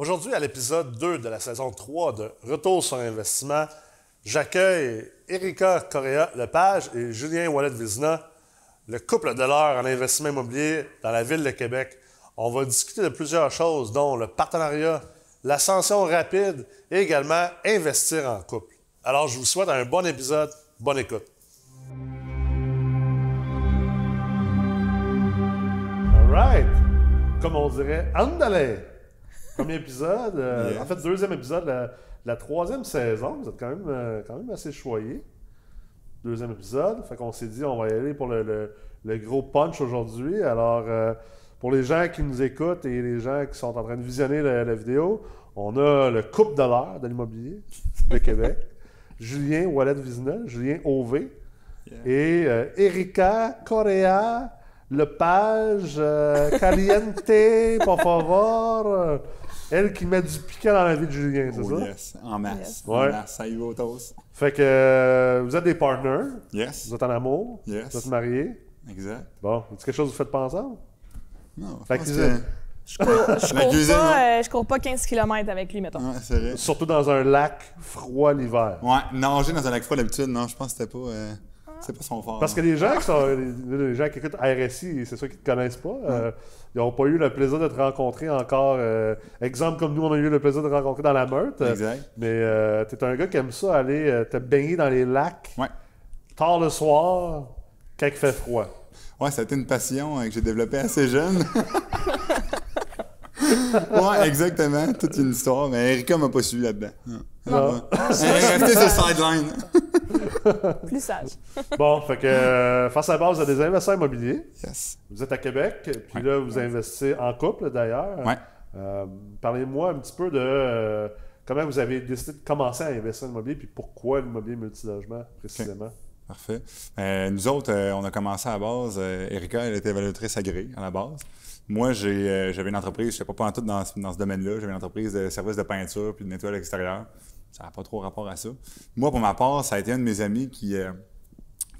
Aujourd'hui, à l'épisode 2 de la saison 3 de Retour sur investissement, j'accueille Erika Correa Lepage et Julien Wallet-Vizina, le couple de l'heure en investissement immobilier dans la ville de Québec. On va discuter de plusieurs choses, dont le partenariat, l'ascension rapide et également investir en couple. Alors, je vous souhaite un bon épisode, bonne écoute. All right. Comme on dirait, andale! Premier épisode, euh, Yes. en fait, deuxième épisode de la, troisième saison. Vous êtes quand même, euh, quand même assez choyés. Deuxième épisode. Fait qu'on s'est dit, on va y aller pour le, le- le gros punch aujourd'hui. Alors, euh, pour les gens qui nous écoutent et les gens qui sont en train de visionner la, la vidéo, on a le couple de l'heure de l'immobilier de Québec. Julien Wallet-Vizina, Julien OV et Erika Correa Lepage euh, Caliente, por favor. Euh, Elle qui met du piquant dans la vie de Julien, c'est Oh ça? yes, en masse. Yes. En masse, ça y va au. Fait que euh, vous êtes des partners, Yes, vous êtes en amour, Yes. vous êtes mariés. exact. Bon, est-ce quelque chose que vous faites pas ensemble? Non, Fait que... êtes- Je cours, je La cours cuisine, pas, euh, je cours pas 15 km avec lui, mettons. Ouais, c'est vrai. Surtout dans un lac froid l'hiver. Ouais, nager dans un lac froid d'habitude, non, je pense que c'était pas... euh, c'est pas son fort. Parce que les gens qui sont les, gens qui écoutent RSI, c'est ceux qui ne te connaissent pas, euh, ils n'ont pas eu le plaisir de te rencontrer encore. euh, exemple comme nous, on a eu le plaisir de te rencontrer dans la Meurthe. euh, Exact. Mais euh, tu es un gars qui aime ça, aller euh, te baigner dans les lacs Ouais. tard le soir quand il fait froid. Ouais, ça a été une passion que j'ai développée assez jeune. ouais, exactement. Toute une histoire. Mais Erika m'a pas suivi là-dedans. Non. Non. Ouais. Elle est restée sur le sideline. Plus sage. bon, fait que euh, face à base, vous êtes des investisseurs immobiliers. Yes. Vous êtes à Québec, puis Ouais. là, vous investissez en couple d'ailleurs. Ouais. Euh, Parlez-moi un petit peu de euh, comment vous avez décidé de commencer à investir en immobilier, puis pourquoi l'immobilier multilogement précisément? Parfait. Euh, nous autres, euh, on a commencé à la base. euh, Erika, elle était évaluatrice agréée à la base. Moi, j'ai, euh, j'avais une entreprise, je ne sais pas pas tout dans, ce- dans ce domaine-là. J'avais une entreprise de services de peinture puis de nettoyage extérieur. Ça n'a pas trop rapport à ça. Moi, pour ma part, ça a été un de mes amis qui, euh,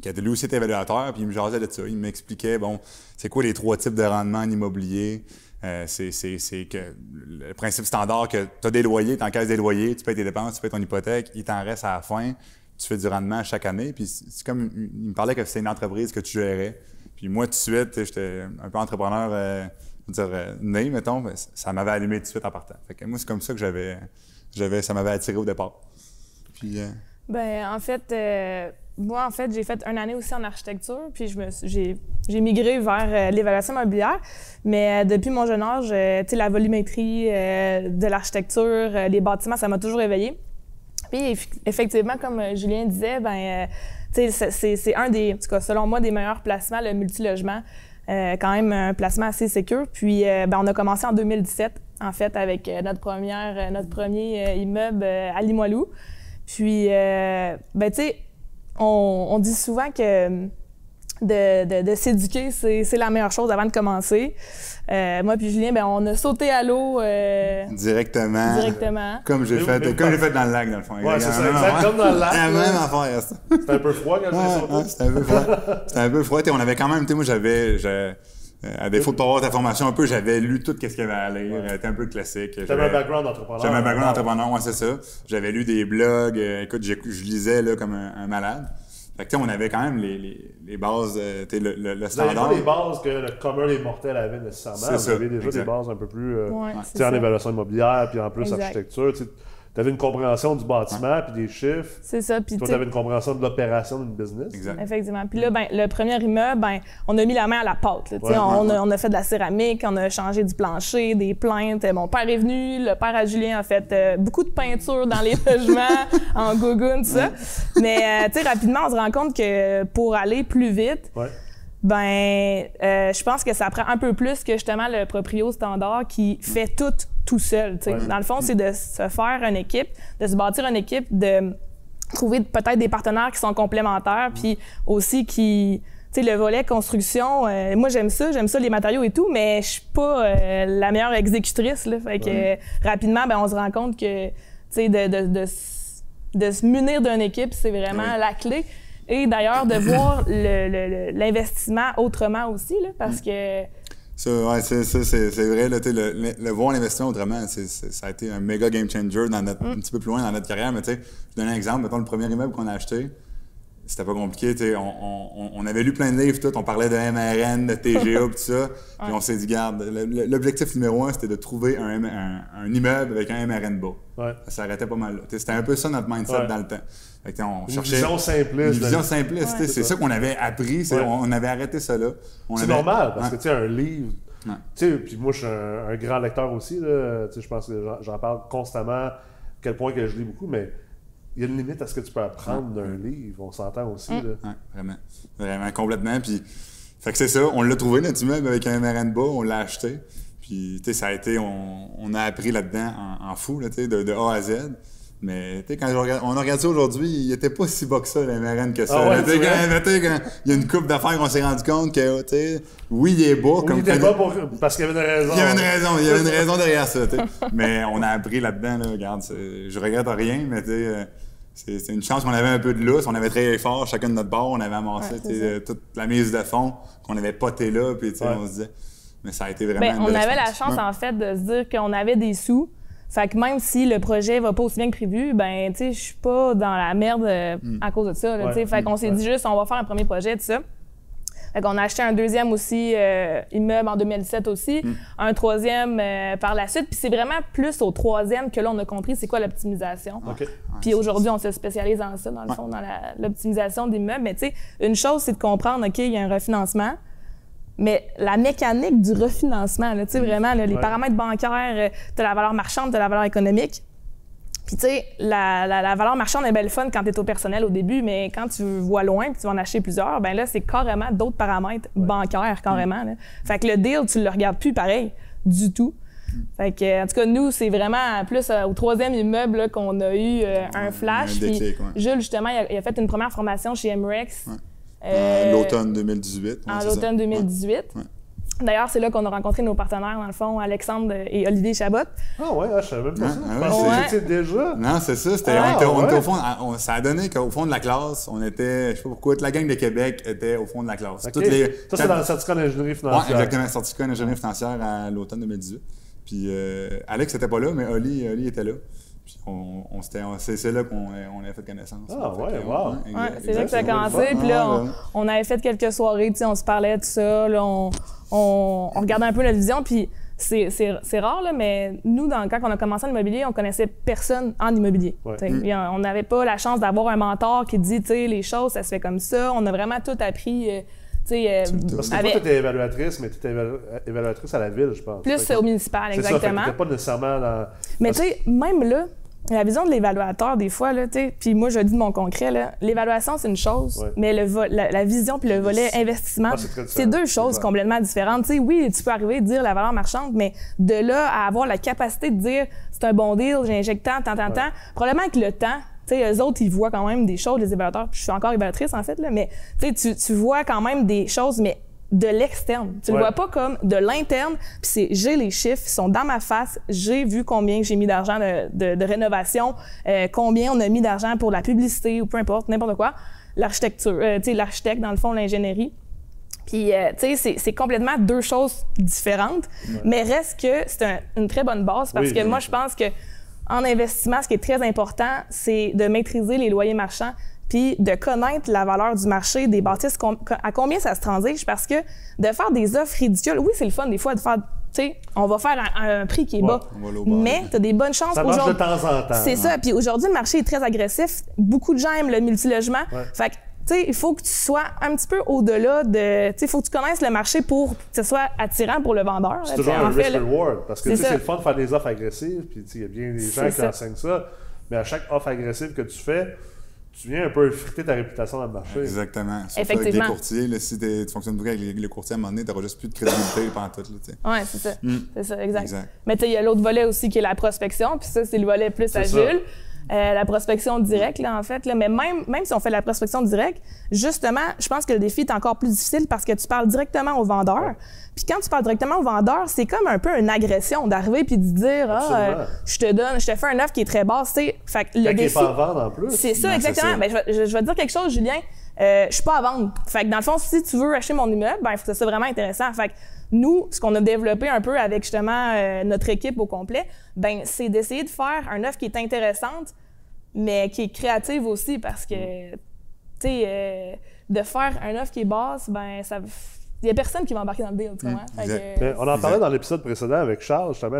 qui a lui aussi été évaluateur, puis il me jasait de ça. Il m'expliquait, bon, c'est quoi les trois types de rendement en immobilier? Euh, c'est, c'est- c'est que le principe standard que tu as des loyers, tu encaisses des loyers, tu payes tes dépenses, tu payes ton hypothèque, il t'en reste à la fin, tu fais du rendement chaque année. Puis c'est c'est comme, il me parlait que c'était une entreprise que tu gérais. Puis moi, tout de suite, j'étais un peu entrepreneur, je veux euh, né, mettons, ça m'avait allumé tout de suite en partant. Fait que moi, c'est comme ça que j'avais, j'avais, ça m'avait attiré au départ. Puis, euh, Ben, en fait, euh, moi, en fait, j'ai fait une année aussi en architecture, puis je me j'ai, j'ai migré vers euh, l'évaluation immobilière. Mais depuis mon jeune âge, tu la volumétrie de l'architecture, les bâtiments, ça m'a toujours éveillée. Puis eff- effectivement, comme Julien disait, ben, c'est- c'est, un des, en tout selon moi, des meilleurs placements, le multilogement. Euh, quand même un placement assez sécur. Puis, ben, on a commencé en 2017, en fait, avec euh, notre première, euh, notre premier euh, immeuble euh, à Limoilou. Puis, euh, ben, tu sais, on, on dit souvent que de, de- de s'éduquer, c'est c'est la meilleure chose avant de commencer. Euh, moi puis Julien, ben, on a sauté à l'eau euh, directement. directement. Comme j'ai fait, mais- comme j'ai fait dans le lac, dans le fond. Ouais, c'est ça, La même exact, comme dans le lac, La même affaire, ça. C'était un peu froid quand Ouais, j'ai sauté. ouais, c'était un peu froid. C'était un peu froid. On avait quand même, tu sais, moi, j'avais, à défaut de pas avoir ta formation un peu, j'avais lu tout ce qu'il y avait à lire. C'était un peu classique. J'avais- un background d'entrepreneur. J'avais un background d'entrepreneur, ouais, c'est ça. J'avais lu des blogs. euh, écoute, je lisais là, comme un, un malade. Fait que, tu sais, on avait quand même les, les, les bases, euh, tu sais, le, le, le Vous standard. pas les bases que le commun des mortels avait nécessairement. C'est Vous ça, avez déjà exact. des bases un peu plus. euh, Ouais, en évaluation immobilière, puis en plus Exact. architecture. Tu avais une compréhension du bâtiment, puis des chiffres. C'est ça. Puis, Toi, tu avais une compréhension de l'opération d'une business. Exact. Effectivement. Puis là, ben, le premier immeuble, ben, on a mis la main à la pâte. là. Ouais, on, ouais, a, on a fait de la céramique, on a changé du plancher, des plaintes. Mon père est venu, le père à Julien a fait euh, beaucoup de peinture dans les logements, en gogoon, tout ça. Mais euh, tu sais, rapidement, on se rend compte que pour aller plus vite, Ouais. Ben, euh, je pense que ça prend un peu plus que justement le proprio standard qui fait tout tout seul. Ouais. Dans le fond, c'est de se faire une équipe, de se bâtir une équipe, de trouver peut-être des partenaires qui sont complémentaires, puis aussi qui tu sais, le volet construction, euh, moi j'aime ça, j'aime ça les matériaux et tout, mais je suis pas euh, la meilleure exécutrice. Là. Fait que euh, rapidement, ben, on se rend compte que tu sais, de, de, de, s- de se munir d'une équipe, c'est vraiment la clé. Et d'ailleurs, de voir l'investissement autrement aussi, là, parce que Ça, ouais, c'est, ça, c'est, vrai, là, tu sais, le, le, le voir l'investissement autrement, ça a été un méga game changer dans notre, un petit peu plus loin dans notre carrière. Mais tu sais, je donne un exemple. Mettons le premier immeuble qu'on a acheté, c'était pas compliqué. tu sais, On, on, on avait lu plein de livres, tout. On parlait de MRN, de TGA, tout ça. Puis on s'est dit, garde, l'objectif numéro un, c'était de trouver un, M- un, un immeuble avec un MRN bas. Ouais. Ça s'arrêtait pas mal là. Tu sais, C'était un peu ça notre mindset Ouais. dans le temps. Fait que, on Une cherchait vision simpliste. Une vision simpliste. tu sais, Ouais. C'est ça qu'on avait appris. Ouais. On, on avait arrêté ça là. C'est avait- normal, parce Ouais. que tu sais, un livre. Ouais. Tu sais, puis moi, je suis un, un grand lecteur aussi. Là. Je pense que j'en- parle constamment, à quel point que je lis beaucoup, mais il y a une limite à ce que tu peux apprendre d'un livre. On s'entend aussi. Là. Ouais, vraiment. Vraiment, complètement. Puis, fait que c'est ça, on l'a trouvé, notre immeuble, avec un MRN bas, on l'a acheté. Puis, tu sais, ça a été, on, on a appris là-dedans en, en fou, là, tu sais, de, de A à Z. Mais, tu sais, quand je regarde- on a regardé ça aujourd'hui, il était pas si bas que ça, le MRN, que ça. Ah ouais, quand, vrai? tu sais, quand il y a une coupe d'affaires qu'on s'est rendu compte que, tu sais, oui, il est bas. Ou comme il était pour... parce qu'il y avait une raison. il y avait une raison, il y avait une raison derrière ça, tu sais. Mais on a appris là-dedans, là, regarde, je regrette rien, mais tu sais, euh, c'est une chance qu'on avait un peu de lousse, on avait travaillé fort, chacun de notre bord, on avait amassé Ouais, toute la mise de fond, qu'on avait poté là, puis tu sais, Ouais. on se disait, mais ça a été vraiment Ben, une on belle avait la chance, Ouais. en fait, de se dire qu'on avait des sous. Fait que même si le projet va pas aussi bien que prévu, ben, tu sais, je suis pas dans la merde euh, à cause de ça. là, Ouais. Fait qu'on s'est Ouais. dit juste, on va faire un premier projet, tout ça. Fait qu'on a acheté un deuxième aussi euh, immeuble en 2017 aussi, un troisième euh, par la suite. Puis c'est vraiment plus au troisième que là, on a compris c'est quoi l'optimisation. Puis aujourd'hui, on se spécialise dans ça, dans le fond, dans l'optimisation des meubles. Mais tu sais, une chose, c'est de comprendre, OK, il y a un refinancement, mais la mécanique du refinancement, là, tu sais, vraiment, là, les Ouais. paramètres bancaires, tu as la valeur marchande, tu la valeur économique. Puis tu sais, la, la- la valeur marchande est belle fun quand tu es au personnel au début, mais quand tu vois loin puis tu vas en acheter plusieurs, ben là, c'est carrément d'autres paramètres bancaires, carrément. là. Fait que le deal, tu le regardes plus pareil du tout. Fait que, en tout cas, nous, c'est vraiment plus euh, au troisième immeuble qu'on a eu euh, un flash. un Puis déclic, ouais. Jules, justement, il a, il a fait une première formation chez MREX. Ouais. Euh, En l'automne 2018. ouais, en l'automne 2018. Ouais. D'ailleurs, c'est là qu'on a rencontré nos partenaires, dans le fond, Alexandre et Olivier Chabot. Ah ouais, ah, je savais pas ça. ah ouais, déjà. Non, c'est ça. C'était, Ah, on était, on était ouais. au fond. on- ça a donné qu'au fond de la classe, on était, je sais pas pourquoi, toute la gang de Québec était au fond de la classe. OK. Toutes les, Ça, c'est dans le certificat d'ingénierie financière. exactement. Certificat en ingénierie financière à l'automne 2018. Puis euh, Alex n'était pas là, mais Oli, Oli était là. Puis on, c'est, là qu'on on avait fait connaissance. Ah, Fait ouais, wow. Ouais, c'est là que ça a commencé. Puis là, on, on avait fait quelques soirées, tu sais, on se parlait de ça. Là, on, on, on regardait un peu notre vision. Puis c'est, c'est, c'est rare, là, mais nous, dans, quand on a commencé en immobilier, on connaissait personne en immobilier. Ouais. Tu. Puis on n'avait pas la chance d'avoir un mentor qui dit, tu sais, les choses, ça se fait comme ça. On a vraiment tout appris, euh, tu sais, euh, Parce que avec- toi, tu étais évaluatrice, mais tu étais évaluatrice à la ville, je pense. Plus que- au municipal, C'est ça, fait que exactement. t'étais pas nécessairement dans. Mais tu sais, même là, la vision de l'évaluateur, des fois, là, puis moi, je dis de mon concret, là, l'évaluation, c'est une chose, Ouais. mais le la, la vision puis le volet investissement, Ah, c'est deux choses complètement différentes. Tu sais, oui, tu peux arriver à dire la valeur marchande, mais de là à avoir la capacité de dire c'est un bon deal, j'injecte tant, tant, tant, tant, probablement que le temps, tu sais, eux autres, ils voient quand même des choses, les évaluateurs. Je suis encore évaluatrice, en fait, là, mais tu- tu vois quand même des choses, mais de l'externe. Tu le Ouais. vois pas comme de l'interne, puis c'est j'ai les chiffres, ils sont dans ma face, j'ai vu combien j'ai mis d'argent de, de- de rénovation, euh, combien on a mis d'argent pour la publicité ou peu importe, n'importe quoi. L'architecture, euh, tu sais, l'architecte, dans le fond, l'ingénierie. Puis, euh, tu sais, c'est- complètement deux choses différentes, mais reste que c'est un- une très bonne base parce Oui, que moi, je pense que en investissement, ce qui est très important, c'est de maîtriser les loyers marchands puis de connaître la valeur du marché des bâtisses, à combien ça se transige, parce que de faire des offres ridicules, oui, c'est le fun des fois de faire, tu sais, on va faire un, un prix qui est Ouais, bas, mais tu as des bonnes chances Ça marche de aujourd'hui- temps en temps. C'est ça, puis aujourd'hui, le marché est très agressif, beaucoup de gens aiment le multilogement, Ouais. fait que tu sais, il faut que tu sois un petit peu au-delà de. Tu sais, il faut que tu connaisses le marché pour que ce soit attirant pour le vendeur. C'est toujours un risk-reward. Parce que C'est tu sais, ça. c'est le fun de faire des offres agressives. Puis tu sais, il y a bien des gens qui ça. enseignent ça. Mais à chaque offre agressive que tu fais, tu viens un peu friter ta réputation dans le marché. Exactement. Surtout Effectivement. Avec les courtiers, là, si t'es- tu fonctionnes beaucoup avec les, courtiers, à un moment donné, t'auras juste plus de crédibilité pendant tout. Là, tu sais. Ouais, c'est ça. C'est ça, exact. Exact. Mais tu sais, il y a l'autre volet aussi qui est la prospection, puis ça, c'est le volet plus ça. Euh, la prospection directe, là, en fait. Là. Mais même, même si on fait de la prospection directe, justement, je pense que le défi est encore plus difficile parce que tu parles directement au vendeur. Puis quand tu parles directement au vendeur, c'est comme un peu une agression d'arriver puis de dire Ah, euh, je te donne, je te fais un offre qui est très basse. Fait que le Quand défi. pas à vendre en plus. C'est ça, c'est exactement. Ben, je, vais- je- je vais te dire quelque chose, Julien. Euh, je suis pas à vendre. Fait que dans le fond, si tu veux acheter mon immeuble, ben, il faut que ça soit vraiment intéressant. Fait que nous, ce qu'on a développé un peu avec justement euh, notre équipe au complet, ben c'est d'essayer de faire un offre qui est intéressante, mais qui est créative aussi parce que, tu sais, euh, de faire un offre qui est basse, ben ça. Il n'y a personne qui va embarquer dans le deal, tu vois. Fait exact. que- Mais on en parlait dans l'épisode précédent avec Charles, justement,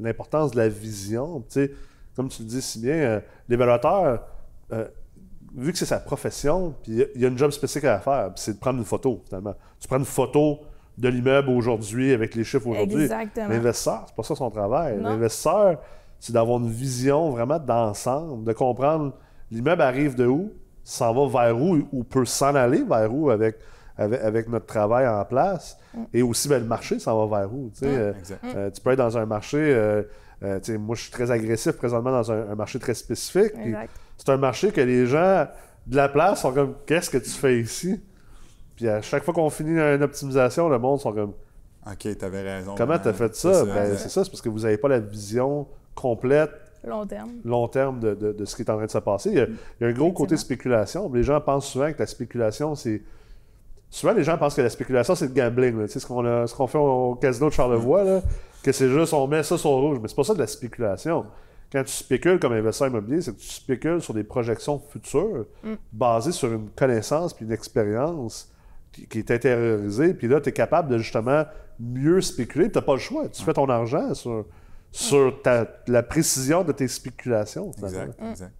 l'importance de la vision. Tu sais, comme tu le dis si bien, euh, l'évaluateur, euh, vu que c'est sa profession, puis il y a- il y a une job spécifique à faire, c'est de prendre une photo, finalement. Tu prends une photo de l'immeuble aujourd'hui avec les chiffres aujourd'hui. Exactement. L'investisseur, c'est pas ça son travail. L'investisseur, c'est d'avoir une vision vraiment d'ensemble, de comprendre l'immeuble arrive de où, s'en va vers où, ou peut s'en aller vers où avec, avec, avec notre travail en place. Mm. Et aussi, ben, le marché s'en va vers où. tu sais. Euh, Exact. euh, tu peux être dans un marché, euh, euh, moi je suis très agressif présentement dans un, un marché très spécifique. C'est un marché que les gens de la place sont comme Qu'est-ce que tu fais ici? Puis à chaque fois qu'on finit une optimisation, le monde sont comme OK, t'avais raison. Comment tu as Ouais, fait c'est ça? Ben, c'est ça, c'est parce que vous n'avez pas la vision complète, Long terme. long terme de, de- de ce qui est en train de se passer. Il y a, il y a un gros côté spéculation. Les gens pensent souvent que la spéculation, c'est. Souvent, les gens pensent que la spéculation, c'est le gambling. là. Tu sais, ce qu'on a- fait au casino de Charlevoix, là, que c'est juste on met ça sur le rouge. Mais c'est pas ça de la spéculation. Quand tu spécules comme investisseur immobilier, c'est que tu spécules sur des projections futures basées sur une connaissance puis une expérience qui, qui est intériorisée. Puis là, tu es capable de justement mieux spéculer. Tu n'as pas le choix. Tu fais ton argent sur, sur ta- la précision de tes spéculations. Exact, exact.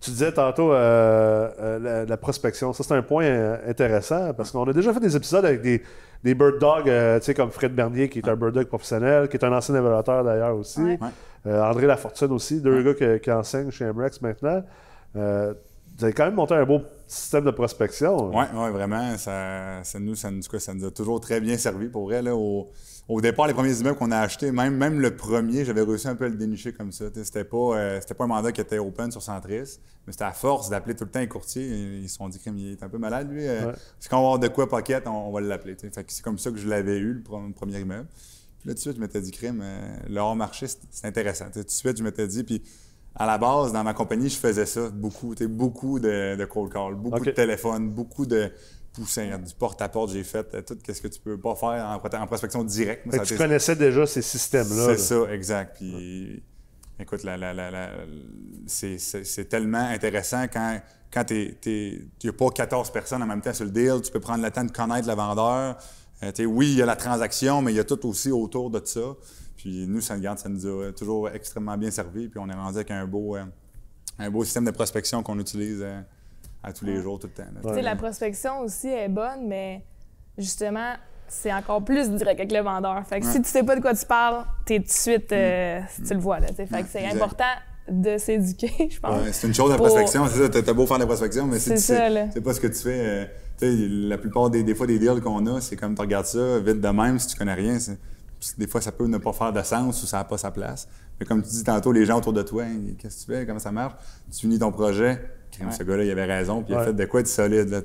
Tu disais tantôt euh, euh, la, la prospection. Ça, c'est un point euh, intéressant parce qu'on a déjà fait des épisodes avec des, des bird dogs, euh, tu sais, comme Fred Bernier, qui est un bird dog professionnel, qui est un ancien évaluateur d'ailleurs aussi. Ouais. Euh, André Lafortune aussi, deux gars que- qui enseignent chez MREX maintenant. Vous avez quand même monté un beau système de prospection. Oui, ouais, vraiment. Ça, ça nous, ça, nous- en tout cas, ça nous a toujours très bien servi pour vrai. Là, au, au départ, les premiers immeubles qu'on a achetés, même, même le premier, j'avais réussi un peu à le dénicher comme ça. C'était pas, euh, c'était pas un mandat qui était open sur Centris, mais c'était à force d'appeler tout le temps les courtiers. Ils se sont dit qu'il est un peu malade, lui. Euh, Ouais. Si on va avoir de quoi pocket, on, on va l'appeler. c'est comme ça que je l'avais eu, le, pre- le premier immeuble. Puis là, tout de suite, je m'étais dit, crime, euh, le hors-marché, c'est intéressant. Tout de suite, je m'étais dit, puis à la base, dans ma compagnie, je faisais ça beaucoup. Beaucoup de, de cold call, beaucoup de téléphone, beaucoup de poussins, du porte-à-porte. J'ai fait euh, tout ce que tu peux pas faire en, prospection directe. Moi, Fait ça que a tu connaissais déjà ces systèmes-là. là. c'est ça, exact. Puis, écoute, la- la- la- la- c'est- tellement intéressant quand, quand tu n'as pas 14 personnes en même temps sur le deal. Tu peux prendre le temps de connaître le vendeur. Euh, oui, il y a la transaction, mais il y a tout aussi autour de ça. Puis nous, ça, regarde, ça nous a toujours extrêmement bien servi. Puis on est rendu avec un beau, euh, un beau système de prospection qu'on utilise euh, à tous les jours, tout le temps. là. Tu la prospection aussi est bonne, mais justement, c'est encore plus direct avec le vendeur. Fait que si tu sais pas de quoi tu parles, t'es tout de suite, euh, tu le vois. Là, tu fait que c'est important de s'éduquer, je pense. Ouais, c'est une chose la Pour- prospection, c'est ça. T'as beau faire de la prospection, mais si C'est tu ça, sais, pas ce que tu fais. euh, tu sais, la plupart des, des fois des deals qu'on a, c'est comme tu regardes ça vite de même, si tu connais rien, c'est- des fois ça peut ne pas faire de sens ou ça n'a pas sa place. Mais comme tu dis tantôt, les gens autour de toi, Hey, qu'est-ce que tu fais, comment ça marche, tu finis ton projet. Crime, Ce gars-là, il avait raison, puis il a Ouais. fait de quoi de solide. Là,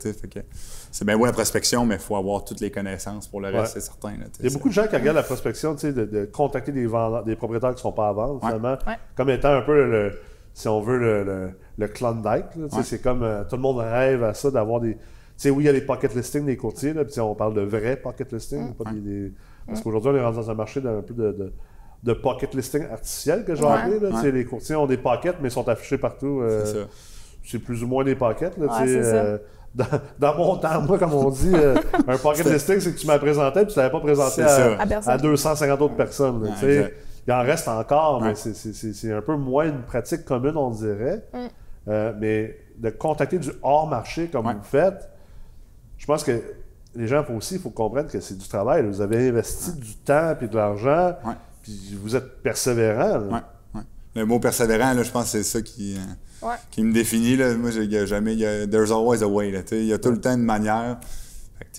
c'est bien beau la prospection, mais il faut avoir toutes les connaissances pour le reste, Ouais. c'est certain. là. Il y a beaucoup de gens qui regardent la prospection, tu sais, de, de contacter des, vendeurs, des propriétaires qui ne sont pas à vendre, Ouais. finalement, Ouais. comme étant un peu, le, si on veut, le, le, le Klondike. là, tu sais, Ouais. C'est comme euh, tout le monde rêve à ça, d'avoir des. Tu sais, oui, il y a les pocket listings des courtiers, là, puis on parle de vrais pocket listings, pas des- des- Parce qu'aujourd'hui, on est rendu dans un marché d'un peu de, de, de pocket listing artificiel, que je vais Ouais. Là, Ouais. Les courtiers ont des pockets, mais ils sont affichés partout. euh, C'est ça. c'est plus ou moins des pockets. Là, Ouais, euh, dans, dans mon temps, moi, comme on dit, euh, un pocket listing, c'est que tu m'as présenté puis tu l'avais pas présenté à, ça. À personne. à 250 autres personnes. là, il en reste encore, mais c'est- c'est- c'est c'est un peu moins une pratique commune, on dirait. Mm. Euh, mais de contacter du hors-marché comme Ouais. vous faites, je pense que les gens faut aussi, il faut comprendre que c'est du travail. là. Vous avez investi du temps et de l'argent, Ouais. puis vous êtes persévérant. Ouais. Le mot persévérant, là, je pense que c'est ça qui, euh, Ouais. qui me définit. Là. Moi, j'ai- il y a jamais. il y a- there's always a way. Il y a tout le temps une manière.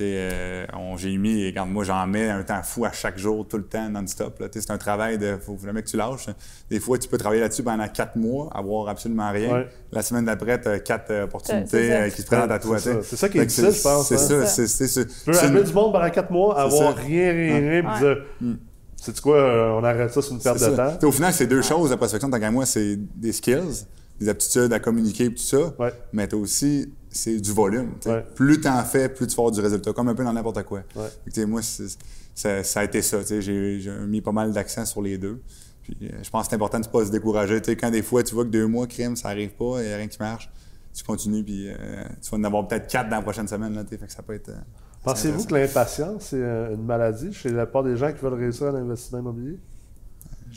Euh, on- j'ai mis, et quand moi, j'en mets un temps fou à chaque jour, tout le temps, non-stop. là. Tu sais, C'est un travail de. faut jamais que tu lâches. Des fois, tu peux travailler là-dessus pendant quatre mois, avoir absolument rien. Ouais. La semaine d'après, tu as quatre euh, opportunités C'est euh, qui se présentent à toi. C'est ça. C'est qui est difficile, je pense, C'est hein. ça. C'est c'est- c'est- Tu peux c'est amener du monde pendant 4 mois, avoir rien, rien, rien, dire, sais-tu quoi, euh, on arrête ça, c'est une perte C'est de ça. temps? Au final, c'est deux choses, la prospection, tant qu'à moi, c'est des skills. Des aptitudes à communiquer et tout ça. Ouais. Mais tu aussi, c'est du volume. Ouais. Plus tu en fais, plus tu vas avoir du résultat, comme un peu dans n'importe quoi. Ouais. Moi, ça, ça a été ça. J'ai mis pas mal d'accent sur les deux. Puis, euh, je pense que c'est important de ne pas se décourager. Quand des fois, tu vois que deux mois, crime, ça arrive pas, il n'y a rien qui marche, tu continues, puis euh, tu vas en avoir peut-être quatre dans la prochaine semaine. Là, fait que ça peut être. euh, Pensez-vous que l'impatience, c'est une maladie chez la plupart des gens qui veulent réussir en investissement immobilier?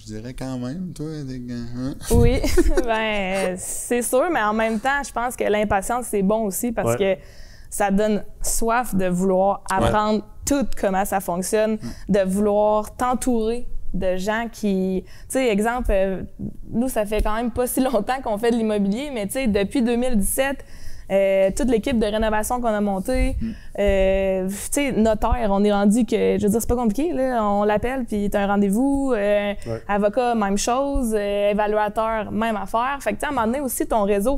Je dirais quand même, toi. hein? Oui, ben c'est sûr, mais en même temps, je pense que l'impatience, c'est bon aussi parce Ouais. que ça donne soif de vouloir apprendre tout comment ça fonctionne, de vouloir t'entourer de gens qui... Tu sais, exemple, euh, nous, ça fait quand même pas si longtemps qu'on fait de l'immobilier, mais tu sais, depuis 2017... euh, toute l'équipe de rénovation qu'on a montée, euh, tu sais, notaire, on est rendu que, je veux dire, c'est pas compliqué, là. On l'appelle, puis t'as un rendez-vous. euh, Ouais. Avocat, même chose. euh, évaluateur, même affaire. Fait que, tu sais, à un moment donné aussi, ton réseau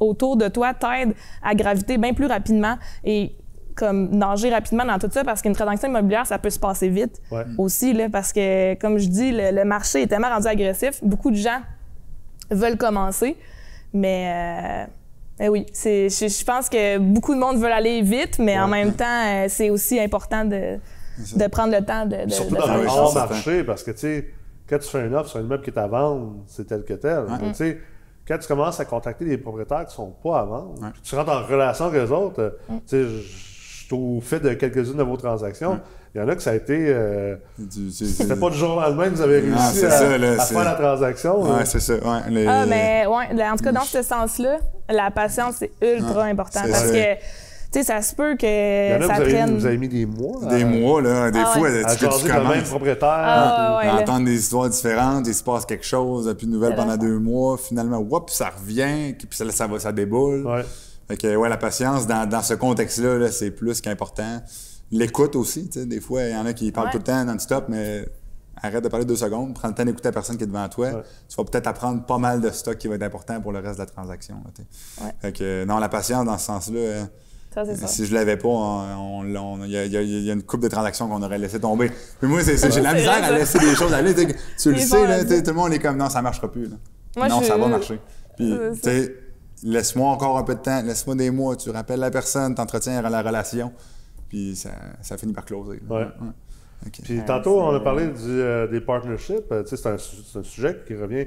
autour de toi t'aide à graviter bien plus rapidement et comme nager rapidement dans tout ça parce qu'une transaction immobilière, ça peut se passer vite Ouais. aussi, là, parce que, comme je dis, le, le marché est tellement rendu agressif. Beaucoup de gens veulent commencer, mais... euh, eh oui, c'est, je, je pense que beaucoup de monde veut aller vite, mais en même temps, euh, c'est aussi important de, de prendre le temps de, de, Surtout de dans faire le les hors marché, parce que, tu sais, quand tu fais une offre sur un immeuble qui est à vendre, c'est tel que tel. Mais, tu sais, quand tu commences à contacter des propriétaires qui sont pas à vendre, Ouais. puis tu rentres en relation avec eux autres, tu sais, je je suis au fait de quelques-unes de vos transactions. Il y en a que ça a été. euh, C'était c'est- pas du jour au lendemain que vous avez réussi Ah, c'est à, ça, là, à faire la transaction. là. Ouais, c'est ça. Ouais, les- Ah, mais ouais, en tout cas, dans ce sens-là, la patience, c'est ultra Ouais, important c'est parce ça. que, tu sais, ça se peut Il y en que a ça que vous avez, vous avez mis des mois. Des mois, là. Des Ah fois, ouais. à tu, que tu même propriétaire. Ah, ouais, entendre des histoires différentes, il se passe quelque chose, plus de nouvelles pendant deux mois, finalement, whoop, ça revient, puis ça, ça, va, ça déboule. Ouais. Fait que, ouais, la patience, dans, dans ce contexte-là, là, c'est plus qu'important. L'écoute aussi, tu sais, des fois, il y en a qui parlent Ouais. tout le temps non-stop, mais arrête de parler deux secondes, prends le temps d'écouter la personne qui est devant toi. Ouais. Tu vas peut-être apprendre pas mal de stock qui va être important pour le reste de la transaction. là. Ouais. Fait que, non, la patience, dans ce sens-là, Ça, c'est ça. si je l'avais pas, il y, y a- il y a une coupe de transactions qu'on aurait laissé tomber. Mais moi, j'ai la misère à laisser des choses aller. Tu le sais, là, tout le monde est comme non, ça marchera plus. là. Moi, non, je- ça va marcher. Puis, laisse-moi encore un peu de temps, laisse-moi des mois, tu rappelles la personne, tu entretiens la relation, puis ça, ça finit par closer. Ouais. Puis tantôt, on a parlé du, euh, des partnerships. Euh, tu sais, c'est un, sujet qui revient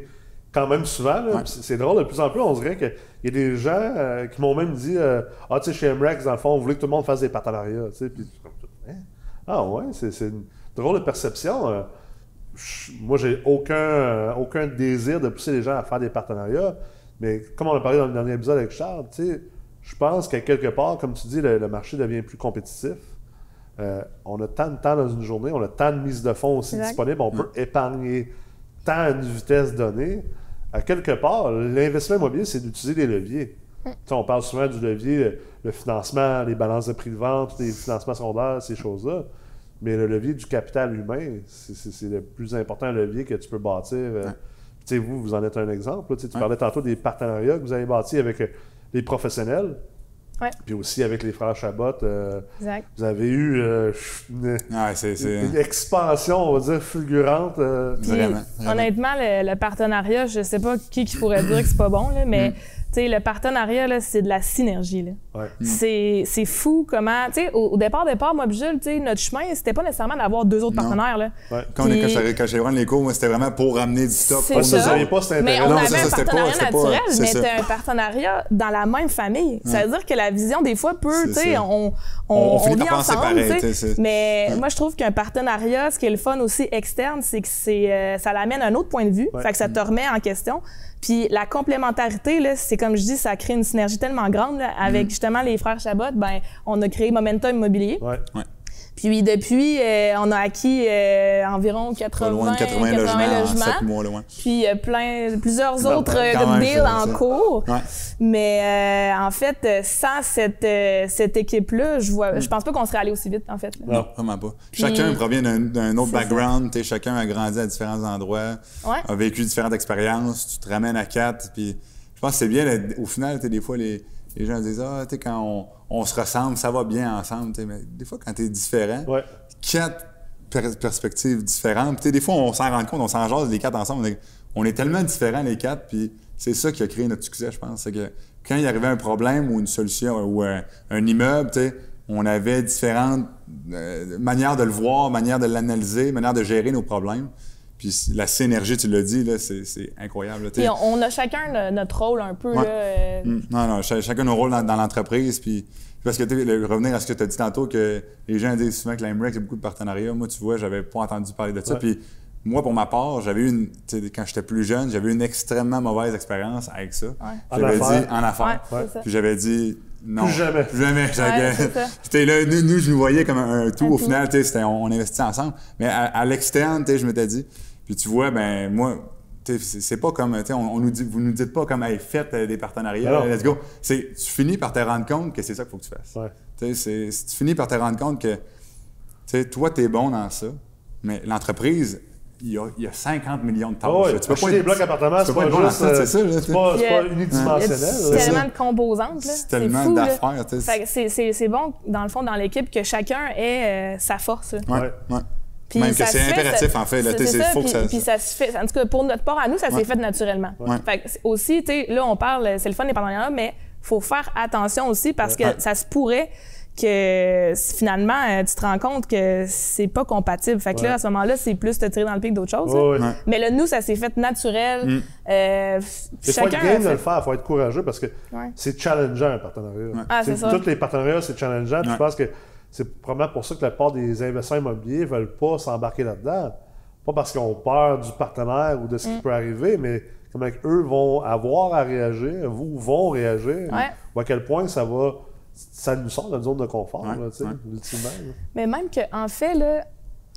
quand même souvent. Ouais. C'est drôle, de plus en plus, on dirait qu'il y a des gens euh, qui m'ont même dit euh, Ah, tu sais, chez MREX, dans le fond, on voulait que tout le monde fasse des partenariats. Tu sais, puis, Hein? Ah, ouais, c'est une drôle de perception. Euh, je- moi, j'ai aucun, euh, aucun désir de pousser les gens à faire des partenariats. Mais comme on a parlé dans le dernier épisode avec Charles, tu sais, je pense qu'à quelque part, comme tu dis, le, le marché devient plus compétitif. Euh, on a tant de temps dans une journée, on a tant de mises de fonds aussi Exact. disponibles, on peut épargner tant à une vitesse donnée. À quelque part, l'investissement immobilier, c'est d'utiliser des leviers. Tu sais, on parle souvent du levier, le, financement, les balances de prix de vente, les financements secondaires, ces choses-là. Mais le levier du capital humain, c'est- le plus important levier que tu peux bâtir. Tu sais, vous, vous en êtes un exemple. là. Tu parlais tantôt des partenariats que vous avez bâtis avec euh, les professionnels, Ouais. puis aussi avec les frères Chabot. euh, vous avez eu euh, une, Ouais, c'est. c'est- une expansion, on va dire, fulgurante. euh. Puis, Vraiment, vraiment. Honnêtement, le, le partenariat, je sais pas qui qui pourrait dire que c'est pas bon, là, mais Mm. le partenariat, là, c'est de la synergie. Là. Ouais. C'est, c'est fou comment. Tu sais, au, au départ, départ, moi, Jules, tu sais, notre chemin, c'était pas nécessairement d'avoir deux autres Non. partenaires. Là. Ouais. Quand, on est- quand Puis- quand prendre les cours, moi, c'était vraiment pour ramener du stock. Vous n'aviez pas cet Mais intérêt. on Non, avait un c'était pas- partenariat c'était pas- naturel, c'est mais c'était un partenariat dans la même famille. Ça veut dire que la vision, des fois, peut, on, on, On- on finit vit par penser ensemble, pareil, Mais moi, je trouve qu'un partenariat, ce qui est le fun aussi externe, c'est que c'est, euh, ça l'amène à un autre point de vue. Ouais. Fait que ça te remet en question. Puis la complémentarité, là, c'est comme je dis, ça crée une synergie tellement grande. là. Mm. avec justement les frères Chabot, ben, on a créé Momentum Immobilier. Ouais. Puis depuis, euh, on a acquis euh, environ Pas 80, loin de 80, 80 logements, en logements. 7 mois, loin. Puis euh, plein, plusieurs Non, autres ben, même, deals en ça. cours. Ouais. Mais en fait, sans cette, cette équipe-là, je vois, je pense pas qu'on serait allé aussi vite, en fait. là. Non, vraiment pas. Puis- Chacun provient d'un- d'un autre background. Chacun a grandi à différents endroits, Ouais. a vécu différentes expériences. Tu te ramènes à quatre. Puis je pense que c'est bien. Au final, t'sais, des fois, les, les gens disent Ah, tu sais, quand on, on se ressemble, ça va bien ensemble. t'sais. Mais des fois, quand tu es différent, Ouais. quatre per- perspectives différentes. T'sais, des fois, on s'en rend compte, on s'en jase les quatre ensemble. On est, on est tellement différents, les quatre. Puis c'est ça qui a créé notre succès, je pense. C'est que quand il arrivait un problème ou une solution ou un, un immeuble, on avait différentes euh, manières de le voir, manières de l'analyser, manières de gérer nos problèmes. Puis la synergie, tu l'as dit, là, c'est, c'est incroyable. Puis on, on a chacun le- notre rôle un peu. Ouais. Là, euh, Mm. Non, non, ch- chacun nos rôles dans, dans l'entreprise. Puis, parce que, le- revenir à ce que tu as dit tantôt, que les gens disent souvent que l'Amrex a beaucoup de partenariats. Moi, tu vois, j'avais pas entendu parler de ça. Ouais. Puis, moi, pour ma part, j'avais eu une, quand j'étais plus jeune, j'avais eu une extrêmement mauvaise expérience avec ça. J'avais dit, en affaires. C'est. Puis j'avais dit, non. Plus jamais. Jamais. Là, nous, nous, je nous voyais comme un, un tout. Un Au tout. final, tu sais, c'était- on, on investit ensemble. Mais à, à l'externe, tu sais, je m'étais dit. Puis tu vois, ben moi, tu c'est pas comme, tu sais, on, on nous dit, vous nous dites pas comme, hey, faites euh, des partenariats, Non. let's go. C'est, tu finis par te rendre compte que c'est ça qu'il faut que tu fasses. Ouais. Tu sais, c'est- si tu finis par te rendre compte que, tu sais, toi, t'es bon dans ça, mais l'entreprise, il y a, il y a 50 millions de tâches. Ouais, tu peux acheter pas des blocs appartements, c'est pas dans juste. euh, C'est pas, pas unidimensionnel. C'est tellement de composantes. là. C'est tellement d'affaires, c'est- C'est c'est bon, dans le fond, dans l'équipe, que chacun ait euh, sa force. Puis Même que c'est impératif, ça- en fait. Là, c'est- ça, faut que puis, ça- puis ça se fait. En tout cas, pour notre part, à nous, ça Ouais. s'est fait naturellement. Ouais. Fait que aussi, tu sais, là, on parle, c'est le fun des partenariats, mais faut faire attention aussi parce que Ouais. ça se pourrait que finalement, euh, tu te rends compte que c'est pas compatible. Fait que Ouais. là, à ce moment-là, c'est plus te tirer dans le pic d'autres choses. ouais. Mais là, nous, ça s'est fait naturel. Mm. Euh, Il faut être chacun de fait- le faire, il faut être courageux parce que Ouais. c'est challengeant un partenariat. Ah, c'est ça. Tous les partenariats, c'est challengeant. Je pense que c'est probablement pour ça que la part des investisseurs immobiliers ne veulent pas s'embarquer là-dedans. Pas parce qu'ils ont peur du partenaire ou de ce qui Mm. peut arriver, mais comment eux vont avoir à réagir, vous vont réagir, Ouais. ou à quel point ça va. Ça nous sort de notre zone de confort, Ouais, là, tu sais, ouais. ultimement. là. Mais même qu'en en fait, là,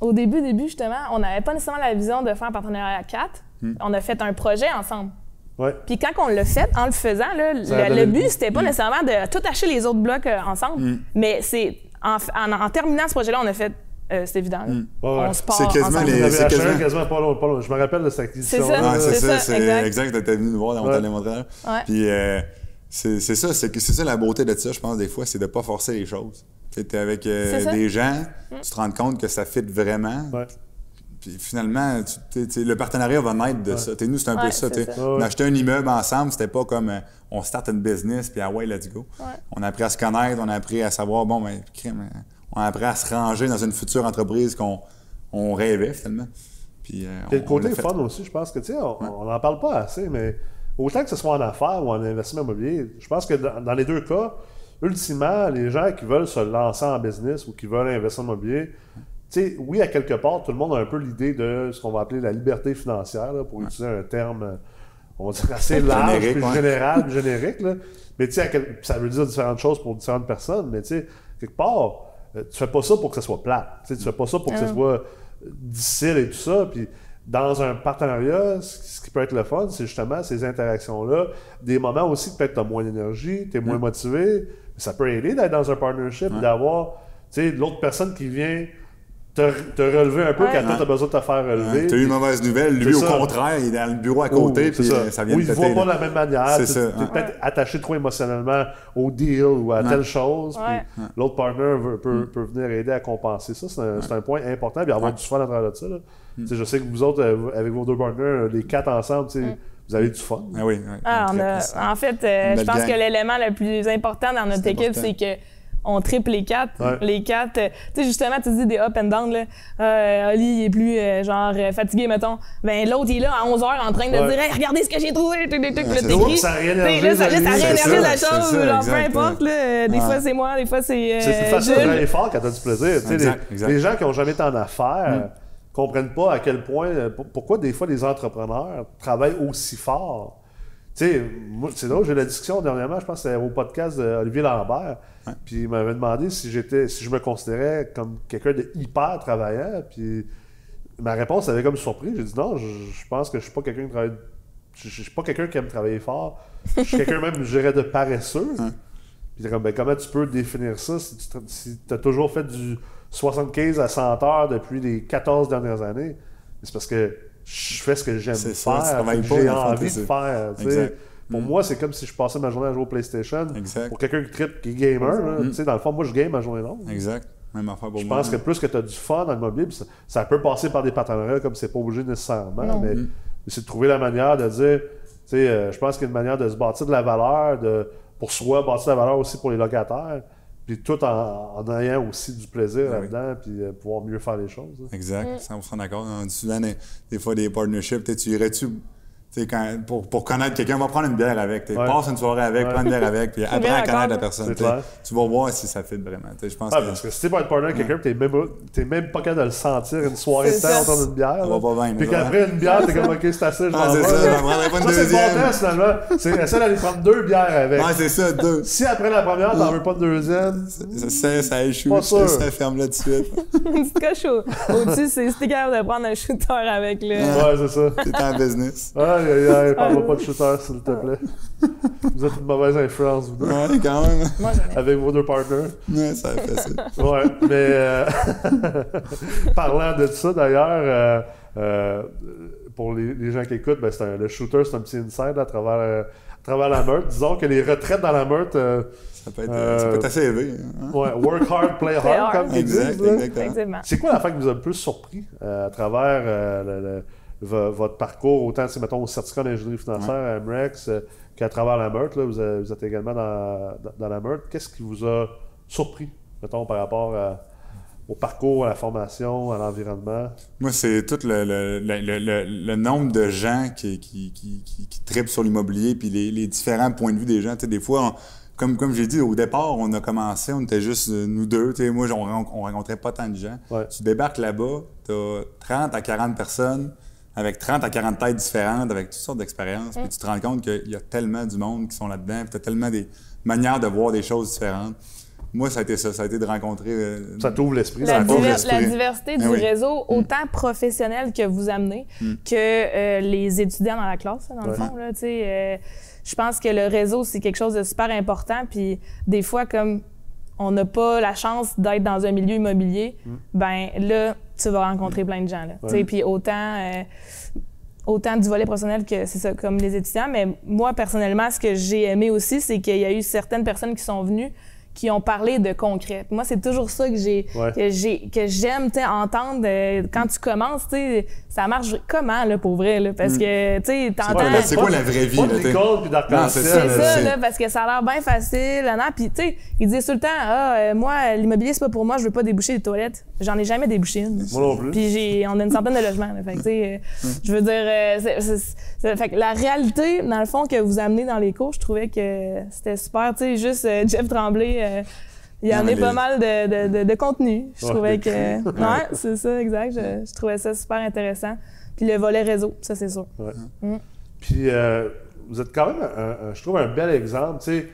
au début, début, justement, on n'avait pas nécessairement la vision de faire un partenariat à quatre. Hmm. On a fait un projet ensemble. Ouais. Puis quand on l'a fait, en le faisant, là, le, but, c'était pas nécessairement de tout acheter les autres blocs euh, ensemble. Mm. Mais c'est en, en- en terminant ce projet-là, on a fait, euh, c'est évident, on se part C'est quasiment ensemble. les- c'est quasiment- quasiment pas long, pas long. Je me rappelle de cette acquisition. C'est ça. Ouais, c'est C'est ça, exact. exact. T'étais venu nous voir, on là. Ouais. Puis euh, c'est c'est ça, c'est que- c'est ça la beauté de ça, je pense, des fois, c'est de pas forcer les choses. Tu es avec euh, des gens, tu te rends compte que ça fit vraiment. Ouais. Puis finalement, tu- le partenariat va naître de ça. T'es- nous, c'est un peu Ouais, ça. acheté un immeuble ensemble, c'était pas comme euh, on start une business, puis ah ouais, let's go. Ouais. On a appris à se connaître, on a appris à savoir, bon, ben, euh, on a appris à se ranger dans une future entreprise qu'on on rêvait finalement. Puis, euh, le côté fun aussi, je pense que, tu sais, on n'en parle pas assez, mais autant que ce soit en affaires ou en investissement immobilier, je pense que dans, dans les deux cas, ultimement, les gens qui veulent se lancer en business ou qui veulent investir en immobilier, tu sais, oui, à quelque part, tout le monde a un peu l'idée de ce qu'on va appeler la liberté financière, là, pour utiliser un terme, euh, on va dire, assez large, Générique, puis ouais. général, puis générique. Là. Mais quel- ça veut dire différentes choses pour différentes personnes, mais tu sais, quelque part, euh, tu fais pas ça pour que ça soit plat. Tu sais, tu fais pas ça pour que Ah. ça soit euh, difficile et tout ça. Puis dans un partenariat, ce qui peut être le fun, c'est justement ces interactions-là. Des moments aussi que peut-être tu as moins d'énergie, tu es moins motivé. Ça peut aider d'être dans un partnership, d'avoir tu sais, l'autre personne qui vient te, te relever un peu Ouais. quand toi, tu as besoin de te faire relever. Tu as eu une mauvaise nouvelle. Lui, au ça. contraire, il est dans le bureau à côté, puis ça. euh, ça vient Ou il ne voit pas de la même manière. Tu es ouais. peut-être attaché trop émotionnellement au deal ou à telle chose. Ouais. Puis l'autre partner veut- peut, peut venir aider à compenser ça. C'est un, point important. Puis avoir Ouais. du fun à travers de ça. là. Je sais que vous autres, euh, avec vos deux partners, les quatre ensemble, vous avez du fun. Ah oui, oui. Ah, on a- en fait, euh, je pense gang. que l'élément le plus important dans notre équipe, c'est que on triple les quatre. Ouais. Les quatre. euh, tu sais, justement, tu dis des up and down, là. Euh, Oli, il est plus, euh, genre, euh, fatigué, mettons. Ben, l'autre, il est là à 11 h en train de Ouais. dire, hey, regardez ce que j'ai trouvé. Tuc, tuc, tuc, Ouais, là, ça. Réénergise Là, ça, réénergise la ça, chose. genre, peu importe, là. euh, Des fois, c'est moi, des fois, c'est. euh, C'est plus facile de Jules. travailler fort quand tu as du plaisir. Exact, les, exact. Mm. les gens qui n'ont jamais été en affaires comprennent pas à quel point, euh, pour- pourquoi des fois les entrepreneurs travaillent aussi fort. Tu sais, moi, c'est drôle, j'ai eu la discussion dernièrement, je pense que c'était au podcast d'Olivier Lambert, puis il m'avait demandé si j'étais, si je me considérais comme quelqu'un de hyper travaillant, puis ma réponse avait comme surpris. J'ai dit non, je, je pense que je suis pas quelqu'un qui travaille, je, je suis pas quelqu'un qui aime travailler fort. Je suis quelqu'un même, je dirais, de paresseux. Puis t'es comme, ben, comment tu peux définir ça si tu as toujours fait du 75 à 100 heures depuis les 14 dernières années? C'est parce que je fais ce que j'aime C'est ça, tu faire, j'ai envie de faire. tu sais. Exact. Pour moi, c'est comme si je passais ma journée à jouer au PlayStation. Exact. Pour quelqu'un qui tripe, qui est gamer, là, sais, dans le fond, moi, je game ma journée longue. Exact. Même affaire pour Je moi. pense que plus que tu as du fun dans le mobile, ça, ça peut passer par des partenariats comme c'est pas obligé nécessairement, Non. mais, mais c'est de trouver la manière de dire sais, euh, je pense qu'il y a une manière de se bâtir de la valeur, de, pour soi, bâtir de la valeur aussi pour les locataires, puis tout en, en ayant aussi du plaisir Ah oui. là-dedans, puis euh, pouvoir mieux faire les choses. hein. Exact, 100% d'accord. On dit souvent des, des fois des partnerships, tu tu irais-tu tu quand, pour, pour connaître quelqu'un, on va prendre une bière avec. Ouais. Passe une soirée avec, Ouais. prends une bière avec, puis apprends à connaître la personne. C'est tu vas voir si ça fit vraiment. Je pense Ah, que parce que si t'es pas être partner avec quelqu'un, t'es même, t'es même pas capable de le sentir une soirée de C'est temps autour d'une bière. ça là. va pas bien. Puis qu'après une bière, t'es comme ok, c'est assez, je Ah, c'est vais, ça, là. pas une Ça, c'est bon deuxième. finalement. C'est essayer d'aller prendre deux bières avec. Ouais, c'est ça, deux. Si après la première, t'en veux pas de deuxième, Ça, ça, ça échoue, Pas ça, sûr. ça ferme là tout de suite. Une petite coche au- au-dessus, c'est si t'es capable de prendre un shooter avec le. ouais, c'est ça. T'es en business. Aïe, aïe, aïe, parle pas de shooter, s'il te plaît. Vous êtes une mauvaise influence, vous deux, Ouais, quand même. Moi, avec vos deux partners. Ouais, ça fait ça. Ouais, mais euh, parlant de ça d'ailleurs, euh, euh, pour les, les gens qui écoutent, ben, c'est un- le shooter, c'est un petit inside à travers, euh, à travers la meute. Disons que les retraites dans la meute, euh, Ça peut être, Euh, ça peut être assez élevé. hein. ouais, work hard, play hard, Play hard. comme ils Exact, disent. C'est quoi l'affaire qui vous a le plus surpris euh, à travers euh, le- le- vo- votre parcours, autant, c'est mettons, au certificat d'ingénierie financière à MREX euh, qu'à travers la meute, là, vous, êtes, vous êtes également dans, dans- dans la meute. Qu'est-ce qui vous a surpris, mettons, par rapport à- au parcours, à la formation, à l'environnement? Moi, c'est tout le, le, le, nombre de gens qui, qui, qui, qui, qui trippent sur l'immobilier, puis les, les différents points de vue des gens. Tu sais, des fois, on- comme, comme j'ai dit, au départ, on a commencé, on était juste euh, nous deux. Tu sais, moi, on, on rencontrait pas tant de gens. Ouais. Tu débarques là-bas, tu as 30 à 40 personnes avec 30 à 40 têtes différentes, avec toutes sortes d'expériences, puis tu te rends compte qu'il y a tellement du monde qui sont là-dedans, puis tu as tellement des manières de voir des choses différentes. Moi, ça a été ça, ça a été de rencontrer... euh, Ça t'ouvre l'esprit. La, ça t'ouvre diver- l'esprit. la diversité Ah du oui. réseau, autant professionnel que vous amenez que euh, les étudiants dans la classe, dans le fond. Là, tu sais, euh, je pense que le réseau, c'est quelque chose de super important. Puis des fois, comme on n'a pas la chance d'être dans un milieu immobilier, ben là, tu vas rencontrer plein de gens. Là, tu sais, Ouais. Puis autant... euh, autant du volet professionnel que c'est ça, comme les étudiants. Mais moi, personnellement, ce que j'ai aimé aussi, c'est qu'il y a eu certaines personnes qui sont venues qui ont parlé de concret. Puis Moi, c'est toujours ça que j'ai Ouais. que j'ai que j'aime entendre euh, quand tu commences, tu ça marche comment là pour vrai là? Parce que tu t'entends c'est quoi la vraie vie, là, Non, c'est ça, c'est là, ça c'est- là parce que ça a l'air bien facile là, puis tu sais ils disent tout le temps ah euh, moi l'immobilier c'est pas pour moi je veux pas déboucher des toilettes j'en ai jamais débouché une Moi non plus. puis j'ai on a une centaine de logements là. fait que tu sais euh, je veux dire euh, fait que la réalité dans le fond que vous amenez dans les cours je trouvais que c'était super tu sais juste euh, Jeff Tremblay euh, il y en a les- pas mal de, de, de, de contenu. Je trouvais que. Ouais, c'est ça, exact. Je, je trouvais ça super intéressant. Puis le volet réseau, ça, c'est sûr. Puis euh, vous êtes quand même, un- un- je trouve, un bel exemple. Tu sais,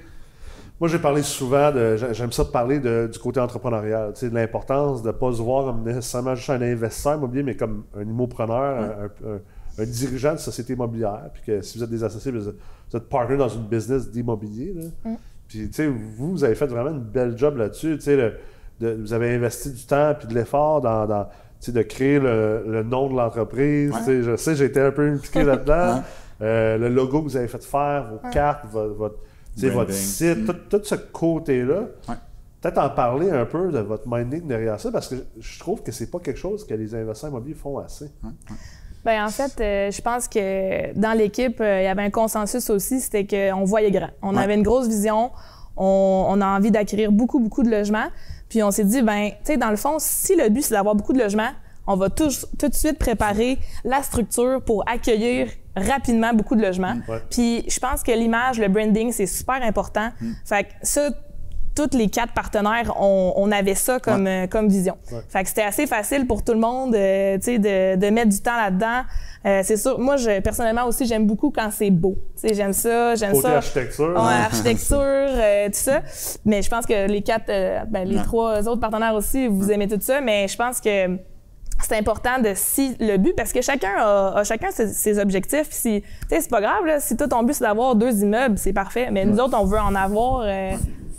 moi, j'ai parlé souvent de. j'ai- J'aime ça de parler de- du côté entrepreneurial, tu sais, de l'importance de ne pas se voir comme nécessairement juste un investisseur immobilier, mais comme un immopreneur, un, un- un dirigeant de société immobilière. Puis que si vous êtes des associés, vous êtes, partner dans une business d'immobilier. là. Puis, tu sais, vous, vous avez fait vraiment une belle job là-dessus. Tu sais, vous avez investi du temps puis de l'effort dans. dans tu sais, de créer le, le nom de l'entreprise. Ouais. Tu sais, Je sais, j'ai été un peu impliqué là-dedans. Ouais. Euh, le logo que vous avez fait faire, vos cartes, votre, votre, tu sais, votre Branding. site, tout, tout ce côté-là. Ouais. Peut-être en parler un peu de votre minding derrière ça, parce que je trouve que c'est pas quelque chose que les investisseurs immobiliers font assez. Ben en fait, euh, je pense que dans l'équipe, euh, il y avait un consensus aussi, c'était qu'on voyait grand. On Ouais. avait une grosse vision, on, on a envie d'acquérir beaucoup, beaucoup de logements. Puis on s'est dit, ben, tu sais, dans le fond, si le but c'est d'avoir beaucoup de logements, on va tout, tout de suite préparer la structure pour accueillir rapidement beaucoup de logements. Ouais. Puis je pense que l'image, le branding, c'est super important. Fait que ça, tous les quatre partenaires, on, on avait ça comme, euh, comme vision. Ouais. Fait que c'était assez facile pour tout le monde, euh, tu sais, de, de mettre du temps là-dedans. Euh, c'est sûr, moi, je, personnellement aussi, j'aime beaucoup quand c'est beau. Tu sais, j'aime ça, j'aime ça. architecture. Ouais, architecture, tout ça. Mais je pense que les quatre, ben, les trois autres partenaires aussi, vous aimez tout ça. Mais je pense que c'est important de si le but parce que chacun a, a chacun ses, ses objectifs. Si, tu sais, c'est pas grave là, si toi ton but c'est d'avoir deux immeubles, c'est parfait. Mais nous autres, on veut en avoir euh,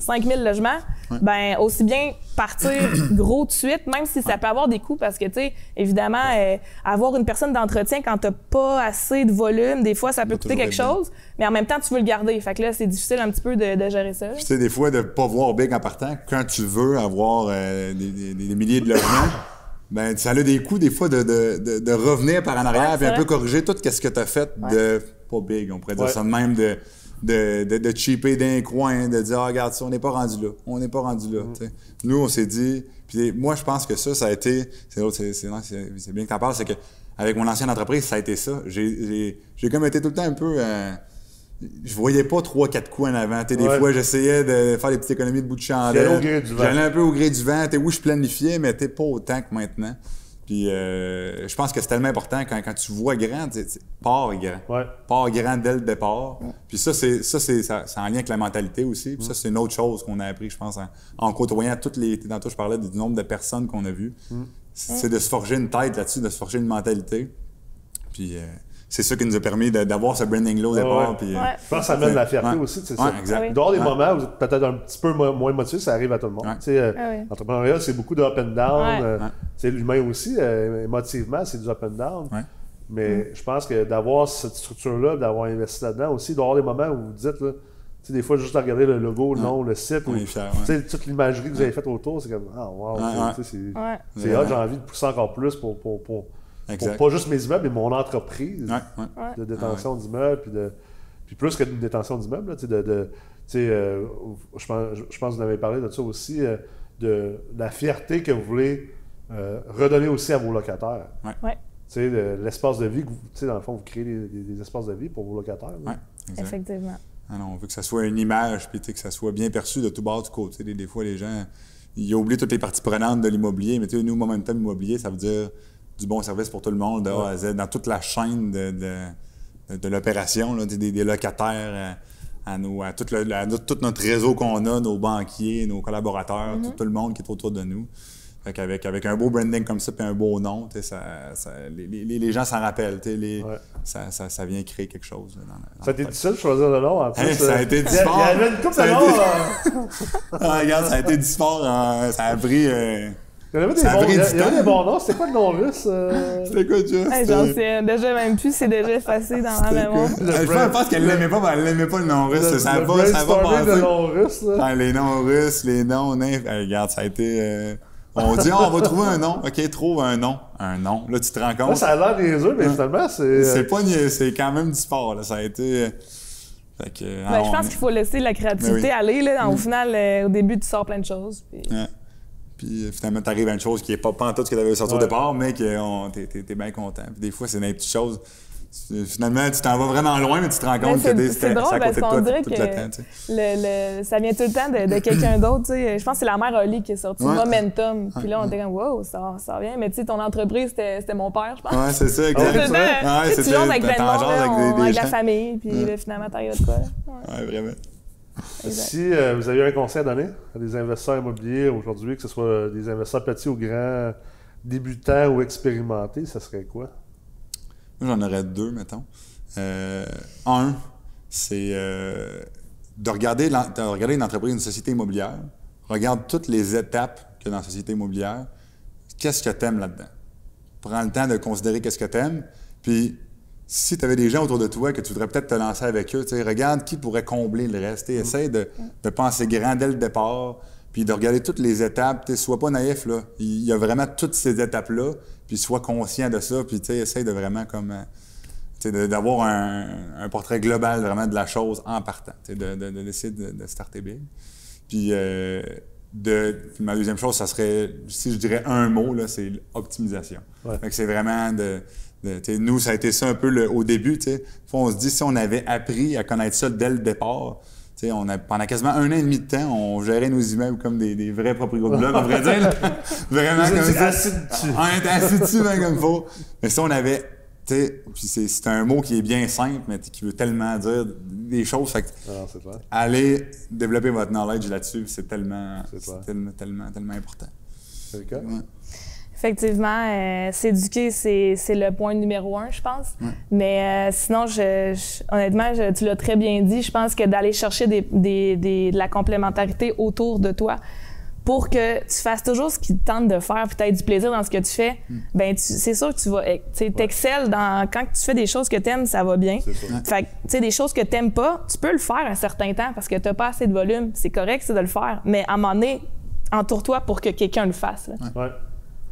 5000 logements. Ben aussi bien partir gros de suite, même si ça peut avoir des coûts parce que tu sais, évidemment, euh, avoir une personne d'entretien quand t'as pas assez de volume, des fois ça peut coûter quelque bien. chose, mais en même temps tu veux le garder. Fait que là, c'est difficile un petit peu de, de gérer ça. tu sais, des fois, de pas voir big en partant, quand tu veux avoir euh, des, des- des milliers de logements, ben, ça a des coûts, des fois, de, de, de, de revenir par en arrière, Ouais, puis un peu corriger tout ce que tu as fait de, pas big. On pourrait dire Ouais. ça de même de, de, de, de cheaper d'un coin, de dire, ah, regarde, ça, on n'est pas rendu là. On n'est pas rendu là. Nous, on s'est dit, puis moi, je pense que ça, ça a été, c'est bien que tu en parles, c'est que avec mon ancienne entreprise, ça a été ça. J'ai- comme été tout le temps un peu. euh, je voyais pas trois, quatre coups en avant. Des Ouais. fois, j'essayais de faire des petites économies de bout de J'allais au chandelle. gré du vent. J'allais un peu au gré du vent. Tu sais, oui, je planifiais, mais t'es pas autant que maintenant. Puis euh, je pense que c'est tellement important quand, quand tu vois grand, tu pars grand. Ouais. Pars grand dès le départ. Puis ça, c'est ça, c'est en lien avec la mentalité aussi. Puis ça, c'est une autre chose qu'on a appris, je pense, en, en côtoyant toutes les. Tantôt, je parlais du nombre de personnes qu'on a vues. C'est de se forger une tête là-dessus, de se forger une mentalité. Puis euh, c'est ça qui nous a permis d'avoir ce branding-là au départ. ouais. Puis, euh, Ouais. Je pense que ça amène de la fierté Ouais. aussi. tu sais, Ouais, ça. exact. Oui. Il doit y avoir des Ouais. moments où vous êtes peut-être un petit peu mo- moins motivé, ça arrive à tout le monde. Ouais. Tu sais, euh, Ah. L'entrepreneuriat, c'est beaucoup de up and down. Ouais. euh, Ouais. tu sais, L'humain aussi, euh, émotivement, c'est du up and down. Ouais. Mais je pense que d'avoir cette structure-là, d'avoir investi là-dedans aussi, avoir des moments où vous dites, là, tu sais, des fois, juste à regarder le logo, le nom, le site, ou, ouais. toute l'imagerie que vous avez faite autour, c'est comme, ah, wow, Ouais, tu sais, ouais. tu sais, c'est Ouais. c'est Ouais. hot, j'ai envie de pousser encore plus pour, pour, pour, pour pas juste mes immeubles, mais mon entreprise Ouais, ouais. Ouais. de détention d'immeubles, puis de puis plus que d'une détention d'immeubles, là, tu sais, de, de tu sais, euh, je pense, je pense que vous en avez parlé de ça aussi, euh, de la fierté que vous voulez euh, redonner aussi à vos locataires. Ouais. Tu sais, de- l'espace de vie, que vous, tu sais, dans le fond, vous créez des, des- des espaces de vie pour vos locataires. Effectivement. Ah non, on veut que ça soit une image, puis tu sais, que ça soit bien perçu de tout bord du côté. Des, des fois, les gens, ils oublient toutes les parties prenantes de l'immobilier, mais tu sais, nous, Momentum Immobilier, ça veut dire du bon service pour tout le monde, de A à Z, dans toute la chaîne de, de, de- de l'opération, là, des, des locataires à, à nos, à, tout, le, à notre- tout notre réseau qu'on a, nos banquiers, nos collaborateurs, tout, tout le monde qui est autour de nous. Fait qu'avec avec un beau branding comme ça, puis un beau nom, ça, ça- les, les- les gens s'en rappellent. Les, Ouais. ça, ça, ça vient créer quelque chose. dans Ça a été difficile de choisir le nom, en plus. Hey, ça a euh, été a- difficile. Il y avait une a de noms. euh, Ah, regarde, ça a été du sport. hein, ça a pris. euh, Il y avait des Ça bons il y avait des bons noms. C'était quoi le nom russe? euh? C'était quoi, Jeff? Hey, J'en sais déjà même plus, c'est déjà effacé dans la mémoire. Je pense- pense qu'elle l'aimait pas, mais elle l'aimait pas le nom russe. Le- ça le pas, ça a pas brainstorming de passé. nom russe, là. Ah, les noms russes, les noms. Hey, regarde, ça a été. euh, on dit, Ah, on va trouver un nom. OK, trouve un nom. Un nom. Là, tu te rends Là, compte. ça a l'air niaiseux, mais finalement, c'est. euh, C'est pas c'est quand même du sport. Là. Ça a été. euh, Fait que, Ben, ah, je on- pense qu'il faut laisser la créativité oui. aller. Là. Au final, euh, au début, tu sors plein de choses. puis- Ouais. Puis finalement, tu arrives à une chose qui est pas, tout ce que tu avais sorti au départ, mais que on- t'es, t'es- t'es bien content. Puis des fois, c'est les petites choses. Finalement, tu t'en vas vraiment loin, mais tu te rends compte que c'est- t'es, c'est c'était- drôle c'est à parce côté de qu'on toi dirait tout, tout que le temps. tu sais. Le, le- ça vient tout le temps de, de quelqu'un d'autre. tu sais. Je pense que c'est la mère Oli qui est sortie Ouais. Momentum. Puis là, on était comme, wow, ça, ça revient. Mais tu sais, ton entreprise, c'était c'était mon père, je pense. Ouais, c'est ça, Tout exact. le ouais, tu jases avec plein de monde, avec des- des avec la famille. Puis là, finalement, t'arrives de quoi. Ouais. Ouais, vraiment. Exact. Si euh, vous avez un conseil à donner à des investisseurs immobiliers aujourd'hui, que ce soit des investisseurs petits ou grands, débutants ou expérimentés, ça serait quoi? Moi, j'en aurais deux, mettons. Euh, un, c'est euh, de, regarder l'en- de regarder une entreprise, une société immobilière. Regarde toutes les étapes qu'il y a dans la société immobilière. Qu'est-ce que tu aimes là-dedans? Prends le temps de considérer qu'est-ce que tu aimes. Puis, si tu avais des gens autour de toi que tu voudrais peut-être te lancer avec eux, regarde qui pourrait combler le reste. Tu sais, Essaye de, de penser grand dès le départ, puis de regarder toutes les étapes. Tu sais, Sois pas naïf, là. Il y a vraiment toutes ces étapes-là, puis sois conscient de ça, puis essaye de vraiment comme... euh, d'avoir un, un portrait global vraiment de la chose en partant, sais, de, de, de de, starter big. Puis, euh, de, ma deuxième chose, ça serait, si je dirais un mot, c'est l'optimisation. Ouais. C'est vraiment de, sais, nous, ça a été ça un peu le- au début, tu sais. Des fois, on se dit, si on avait appris à connaître ça dès le départ, tu sais, on a, pendant quasiment un an et demi de temps, on gérait nos immeubles comme des, des vrais propriétaires de blocs, on pourrait dire. Vraiment comme ça. On était assis dessus, ben, comme il faut. Mais si on avait, tu sais, puis c'est, c'est un mot qui est bien simple, mais qui veut tellement dire des choses. Fait que Ah, non, c'est clair. allez développer votre knowledge là-dessus, c'est tellement, tellement, tellement, tellement important. C'est le cas? Ouais. Effectivement, euh, s'éduquer, c'est c'est le point numéro un, je pense. Mais euh, sinon, je, je- honnêtement, je- tu l'as très bien dit, je pense que d'aller chercher des, des- des- de la complémentarité autour de toi pour que tu fasses toujours ce qui te tente de faire puis tu aies du plaisir dans ce que tu fais, ben tu- c'est sûr que tu vas, eh, tu sais, t'excelles dans quand tu fais des choses que tu aimes, ça va bien. Fait que, tu sais, des choses que t'aimes pas, tu peux le faire un certain temps parce que t'as pas assez de volume. C'est correct, c'est de le faire. Mais à un moment donné, entoure-toi pour que quelqu'un le fasse. là. Ouais.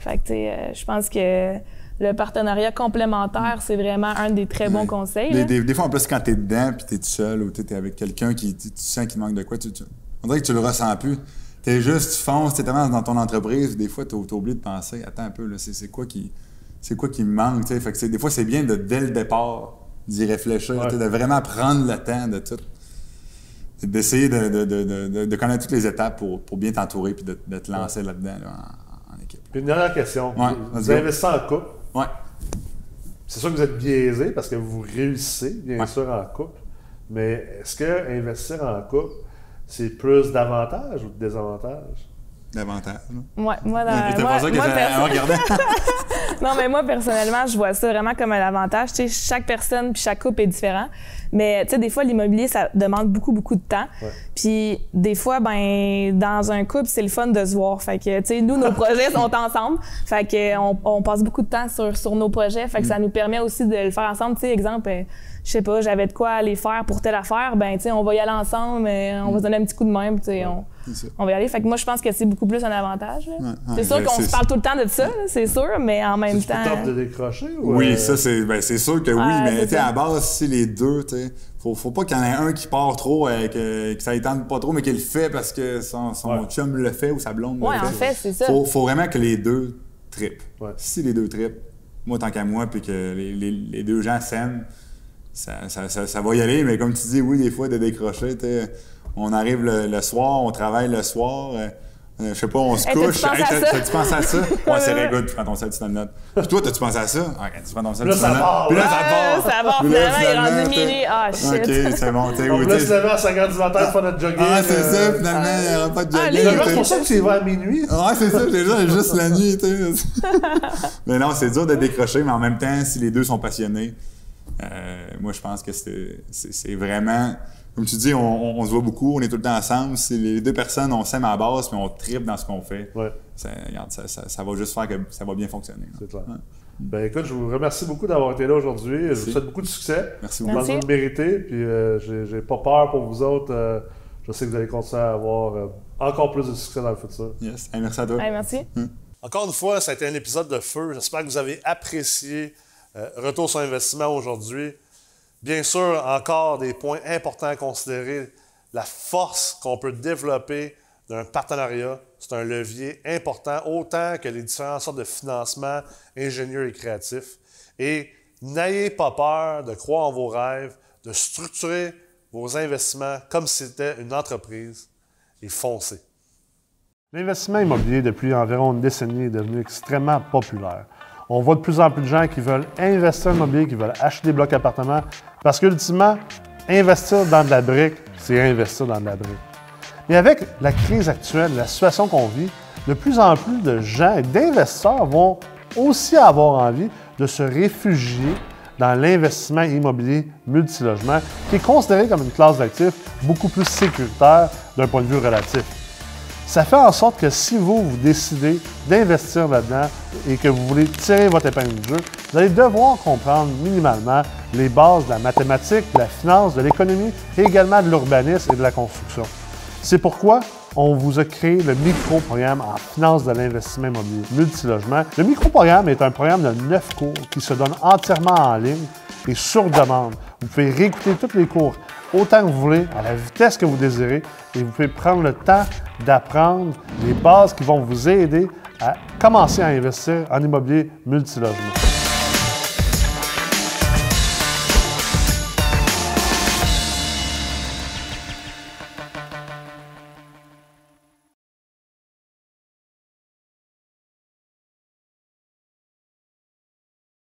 Fait que, tu sais, euh, je pense que le partenariat complémentaire, c'est vraiment un des très bons conseils. Des, là. des- des fois, en plus, quand t'es dedans, puis t'es tout seul, ou t'es avec quelqu'un qui tu, tu sens qu'il manque de quoi, tu, tu- on dirait que tu le ressens plus. T'es juste, tu fonces, t'es tellement dans ton entreprise, des fois, t'as oublié de penser, attends un peu, là, c'est c'est quoi qui c'est quoi qui me manque, tu sais? Fait que des fois, c'est bien de, dès le départ, d'y réfléchir, Ouais. de vraiment prendre le temps de tout. D'essayer de, de, de, de- de- de connaître toutes les étapes pour, pour bien t'entourer puis de, de te lancer là-dedans, là. Puis une dernière question. Ouais, vous investissez en couple? Ouais. C'est sûr que vous êtes biaisé parce que vous réussissez, bien Ouais. sûr, en couple. Mais est-ce que investir en couple, c'est plus d'avantages ou de désavantages? Davantage. Ouais, moi, dans- T'as moi- pas ça que moi? Non, mais moi, personnellement, je vois ça vraiment comme un avantage. Tu sais, chaque personne puis chaque couple est différent. Mais, tu sais, des fois, l'immobilier, ça demande beaucoup, beaucoup de temps. Ouais. Puis, des fois, ben, dans un couple, c'est le fun de se voir. Fait que, tu sais, nous, nos projets sont ensemble. Fait que, on, on passe beaucoup de temps sur, sur nos projets. Fait que ça nous permet aussi de le faire ensemble. Tu sais, exemple, euh, je sais pas, j'avais de quoi aller faire pour telle affaire. Ben, tu sais, on va y aller ensemble. euh, on va se donner un petit coup de main. puis, tu sais, on. On va y aller. Fait que moi, je pense que c'est beaucoup plus un avantage. Ouais, c'est sûr qu'on c'est- se parle tout le temps de ça, c'est sûr, mais en même C'est temps. top de décrocher? Ou Oui, euh, ça, c'est ben, c'est sûr que oui, Ouais, mais c'est tu sais, ça. à la base, si les deux, tu sais, faut, faut pas qu'il y en ait un qui part trop, euh, que, que ça ne tente pas trop, mais qu'il le fait parce que son, son Ouais. chum le fait ou sa blonde Ouais, le en fait, c'est ça. Faut, faut vraiment que les deux trippent. Ouais. Si les deux trippent, moi tant qu'à moi, puis que les, les- les deux gens s'aiment, ça, ça, ça, ça va y aller, mais comme tu dis, oui, des fois, de décrocher, tu sais, on arrive le, le soir, on travaille le soir. euh, euh, je sais pas, on se Hey, couche. ça? T'as-tu pensé à ça? Ouais, c'est très good. Tu prends ton sel, tu te le notes. Puis toi, t'as-tu pensé à ça? Ok, tu prends ton sel, Là, tu te ça le notes. part, Puis là, ça part. Ah, ça part, finalement, il est rendu minuit. Ah, shit. Ok, c'est bon. t'sais, On laisse t'sais- lever à 5 h du matin pour faire notre jogging. Ah, c'est euh, ça, finalement, il n'y aura pas de Ah, jogging. C'est pour ça que tu y vas à minuit. Ouais, c'est ça, déjà, juste la nuit, tu sais. mais non, c'est dur de décrocher, mais en même temps, si les deux sont passionnés, euh, moi, je pense que c'est vraiment. Comme tu dis, on, on- on se voit beaucoup, on est tout le temps ensemble. Si les deux personnes, on s'aime à la base, puis on tripe dans ce qu'on fait, Ouais, ça, regarde, ça, ça- ça va juste faire que ça va bien fonctionner. c'est clair. Ouais. Ben écoute, je vous remercie beaucoup d'avoir été là aujourd'hui. Je vous souhaite beaucoup de succès. Merci Vous beaucoup. Merci. le méritez. Puis euh, j'ai pas peur pour vous autres. Euh, je sais que vous allez continuer à avoir euh, encore plus de succès dans le futur. Yes. Hey, merci à toi. Hey, merci. Encore une fois, ça a été un épisode de feu. J'espère que vous avez apprécié euh, Retour sur investissement aujourd'hui. Bien sûr, encore des points importants à considérer. La force qu'on peut développer d'un partenariat, c'est un levier important, autant que les différentes sortes de financement ingénieux et créatifs. Et n'ayez pas peur de croire en vos rêves, de structurer vos investissements comme si c'était une entreprise et foncez. L'investissement immobilier, depuis environ une décennie, est devenu extrêmement populaire. On voit de plus en plus de gens qui veulent investir en immobilier, qui veulent acheter des blocs appartements, parce qu'ultimement, investir dans de la brique, c'est investir dans de la brique. Mais avec la crise actuelle, la situation qu'on vit, de plus en plus de gens et d'investisseurs vont aussi avoir envie de se réfugier dans l'investissement immobilier multilogement, qui est considéré comme une classe d'actifs beaucoup plus sécuritaire d'un point de vue relatif. Ça fait en sorte que si vous, vous décidez d'investir là-dedans et que vous voulez tirer votre épingle du jeu, vous allez devoir comprendre minimalement les bases de la mathématique, de la finance, de l'économie et également de l'urbanisme et de la construction. C'est pourquoi on vous a créé le micro-programme en finance de l'investissement immobilier multilogement. Le micro-programme est un programme de neuf cours qui se donne entièrement en ligne et sur demande. Vous pouvez réécouter tous les cours autant que vous voulez, à la vitesse que vous désirez, et vous pouvez prendre le temps d'apprendre les bases qui vont vous aider à commencer à investir en immobilier multilogement.